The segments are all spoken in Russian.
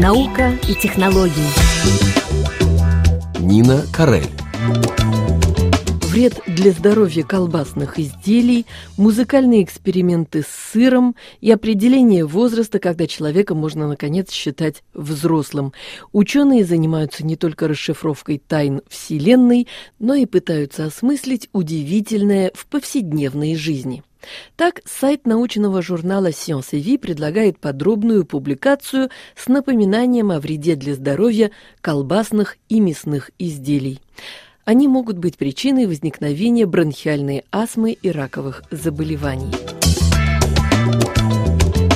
Наука и технологии. Нина Карель. Вред для здоровья колбасных изделий, музыкальные эксперименты с сыром и определение возраста, когда человека можно наконец считать взрослым. Ученые занимаются не только расшифровкой тайн Вселенной, но и пытаются осмыслить удивительное в повседневной жизни. Так, сайт научного журнала Science Vie предлагает подробную публикацию с напоминанием о вреде для здоровья колбасных и мясных изделий. Они могут быть причиной возникновения бронхиальной астмы и раковых заболеваний.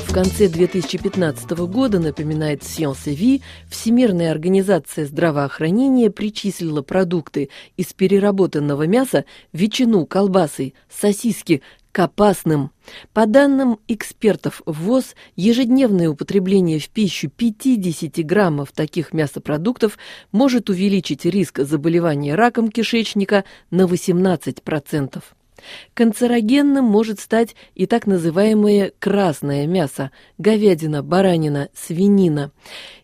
В конце 2015 года, напоминает Science Vie, Всемирная организация здравоохранения причислила продукты из переработанного мяса, ветчину, колбасы, сосиски к опасным. По данным экспертов ВОЗ, ежедневное употребление в пищу 50 граммов таких мясопродуктов может увеличить риск заболевания раком кишечника на 18%. Канцерогенным может стать и так называемое красное мясо – говядина, баранина, свинина.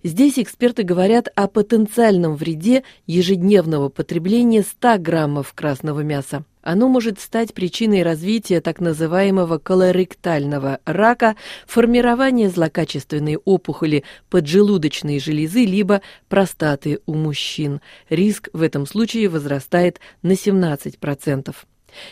Здесь эксперты говорят о потенциальном вреде ежедневного потребления 100 граммов красного мяса. Оно может стать причиной развития так называемого колоректального рака, формирования злокачественной опухоли поджелудочной железы либо простаты у мужчин. Риск в этом случае возрастает на 17%.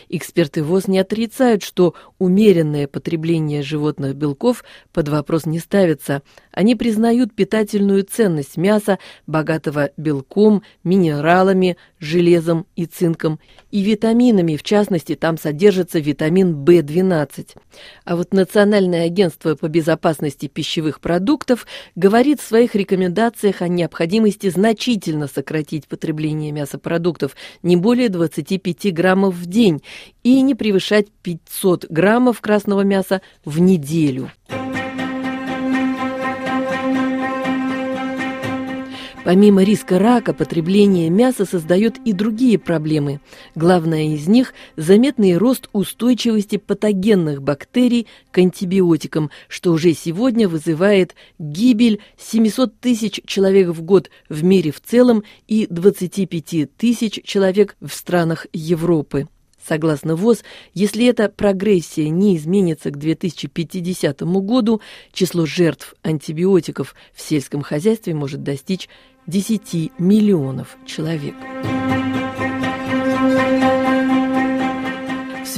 Эксперты ВОЗ не отрицают, что умеренное потребление животных белков под вопрос не ставится. Они признают питательную ценность мяса, богатого белком, минералами, железом и цинком, и витаминами, в частности, там содержится витамин В12. А вот Национальное агентство по безопасности пищевых продуктов говорит в своих рекомендациях о необходимости значительно сократить потребление мясопродуктов не более 25 граммов в день и не превышать 500 граммов красного мяса в неделю. Помимо риска рака, потребление мяса создает и другие проблемы. Главная из них – заметный рост устойчивости патогенных бактерий к антибиотикам, что уже сегодня вызывает гибель 700 тысяч человек в год в мире в целом и 25 тысяч человек в странах Европы. Согласно ВОЗ, если эта прогрессия не изменится к 2050 году, число жертв антибиотиков в сельском хозяйстве может достичь 10 миллионов человек.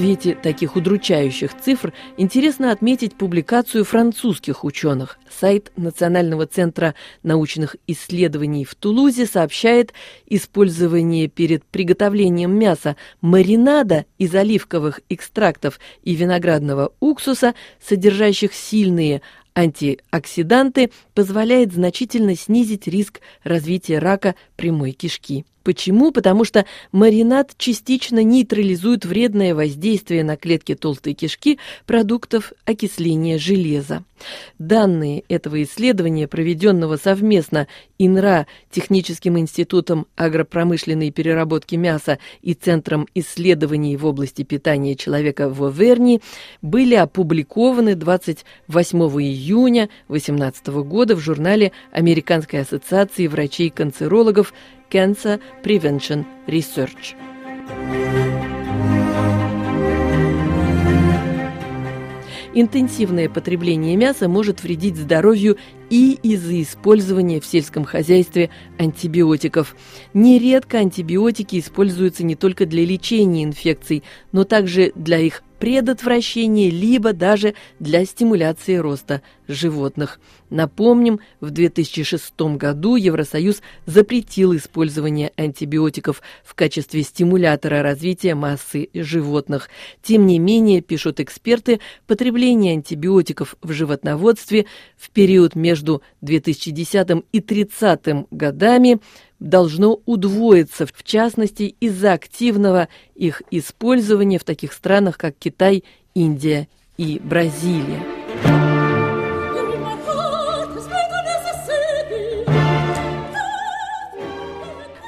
Свете таких удручающих цифр интересно отметить публикацию французских ученых. Сайт Национального центра научных исследований в Тулузе сообщает, использование перед приготовлением мяса маринада из оливковых экстрактов и виноградного уксуса, содержащих сильные антиоксиданты, позволяет значительно снизить риск развития рака прямой кишки. Почему? Потому что маринад частично нейтрализует вредное воздействие на клетки толстой кишки продуктов окисления железа. Данные этого исследования, проведенного совместно ИНРА, Техническим институтом агропромышленной переработки мяса и Центром исследований в области питания человека в Оверни, были опубликованы 28 июня 2018 года в журнале Американской ассоциации врачей-канцерологов Cancer Prevention Research. Интенсивное потребление мяса может вредить здоровью и из-за использования в сельском хозяйстве антибиотиков. Нередко антибиотики используются не только для лечения инфекций, но также для их предотвращения, либо даже для стимуляции роста животных. Напомним, в 2006 году Евросоюз запретил использование антибиотиков в качестве стимулятора развития массы животных. Тем не менее, пишут эксперты, потребление антибиотиков в животноводстве в период между 2010 и 2030 годами должно удвоиться, в частности, из-за активного их использования в таких странах, как Китай, Индия и Бразилия.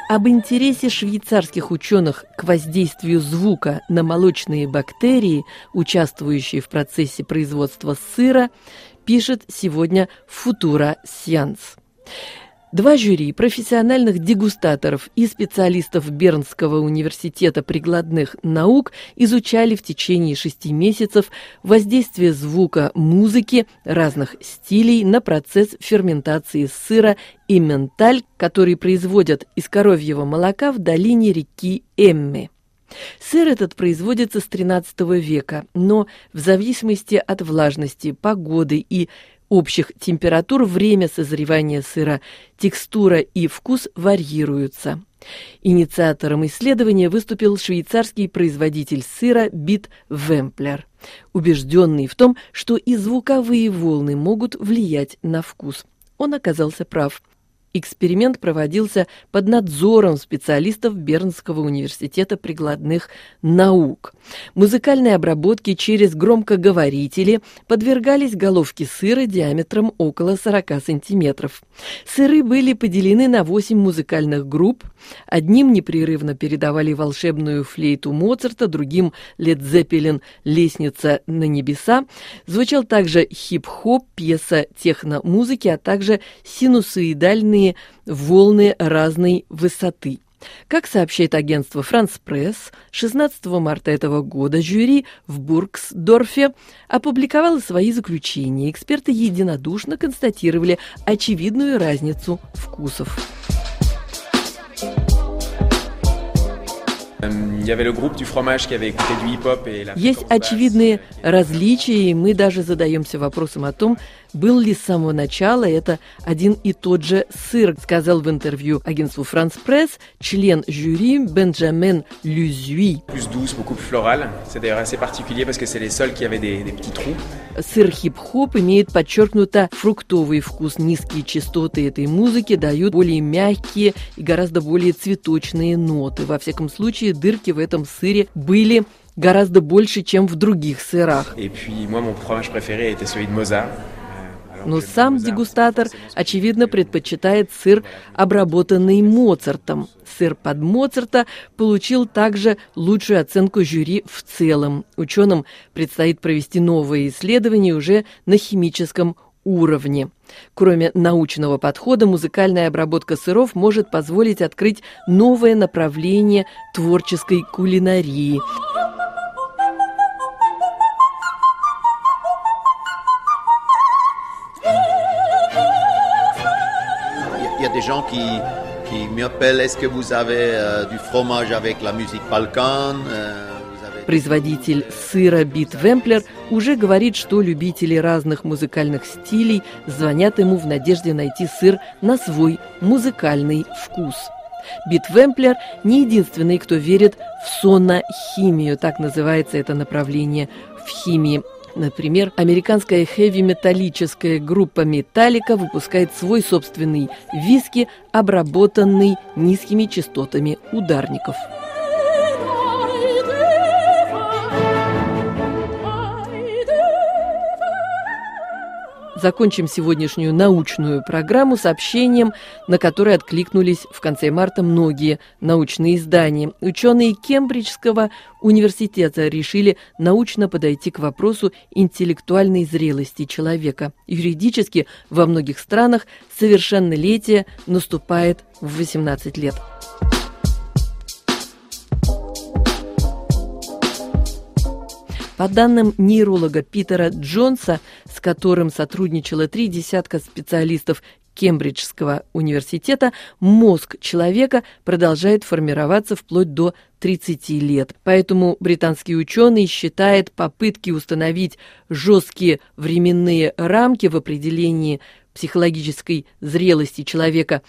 Об интересе швейцарских ученых к воздействию звука на молочные бактерии, участвующие в процессе производства сыра, пишет сегодня Футура Сианс. Два жюри профессиональных дегустаторов и специалистов Бернского университета прикладных наук изучали в течение шести месяцев воздействие звука музыки разных стилей на процесс ферментации сыра и менталь, который производят из коровьего молока в долине реки Эмме. Сыр этот производится с XIII века, но в зависимости от влажности, погоды и общих температур время созревания сыра, текстура и вкус варьируются. Инициатором исследования выступил швейцарский производитель сыра Бит Вемплер, убежденный в том, что и звуковые волны могут влиять на вкус. Он оказался прав. Эксперимент проводился под надзором специалистов Бернского университета прикладных наук. Музыкальной обработке через громкоговорители подвергались головки сыра диаметром около 40 сантиметров. Сыры были поделены на 8 музыкальных групп. Одним непрерывно передавали волшебную флейту Моцарта, другим Лед Зеппелин «Лестница на небеса». Звучал также хип-хоп, пьеса техно-музыки, а также синусоидальные разные волны разной высоты. Как сообщает агентство «Франс Пресс», 16 марта этого года жюри в Бургсдорфе опубликовало свои заключения. Эксперты единодушно констатировали очевидную разницу вкусов. Есть очевидные различия, и мы даже задаемся вопросом о том, был ли с самого начала это один и тот же сыр, сказал в интервью агентству «Франс Пресс» член жюри Бенджамен Люзюи. Сыр хип-хоп имеет подчеркнуто фруктовый вкус. Низкие частоты этой музыки дают более мягкие и гораздо более цветочные ноты. Во всяком случае, дырки в этом сыре были гораздо больше, чем в других сырах. Mozart. Но сам дегустатор, очевидно, предпочитает сыр, обработанный Моцартом. Сыр под Моцарта получил также лучшую оценку жюри в целом. Ученым предстоит провести новые исследования уже на химическом уровне. Кроме научного подхода, музыкальная обработка сыров может позволить открыть новое направление творческой кулинарии – des gens qui, qui m'appellent est-ce que vous euh, Производитель сыра Бит Вемплер уже говорит, что любители разных музыкальных стилей звонят ему в надежде найти сыр на свой музыкальный вкус. Бит Вемплер не единственный, кто верит в сонохимию, так называется это направление в химии. Например, американская хэви-металлическая группа «Металлика» выпускает свой собственный виски, обработанный низкими частотами ударников. Закончим сегодняшнюю научную программу сообщением, на которое откликнулись в конце марта многие научные издания. Ученые Кембриджского университета решили научно подойти к вопросу интеллектуальной зрелости человека. Юридически во многих странах совершеннолетие наступает в 18 лет. По данным нейролога Питера Джонса, с которым сотрудничало три десятка специалистов Кембриджского университета, мозг человека продолжает формироваться вплоть до 30 лет. Поэтому британский ученый считает попытки установить жесткие временные рамки в определении психологической зрелости человека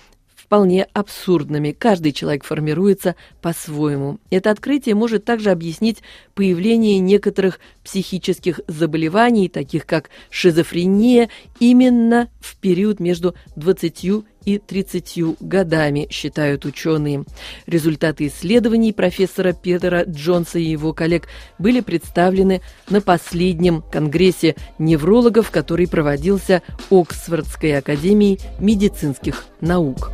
вполне абсурдными. Каждый человек формируется по-своему. Это открытие может также объяснить появление некоторых психических заболеваний, таких как шизофрения, именно в период между 20 и 30 годами, считают ученые. Результаты исследований профессора Питера Джонса и его коллег были представлены на последнем конгрессе неврологов, который проводился Оксфордской академией медицинских наук.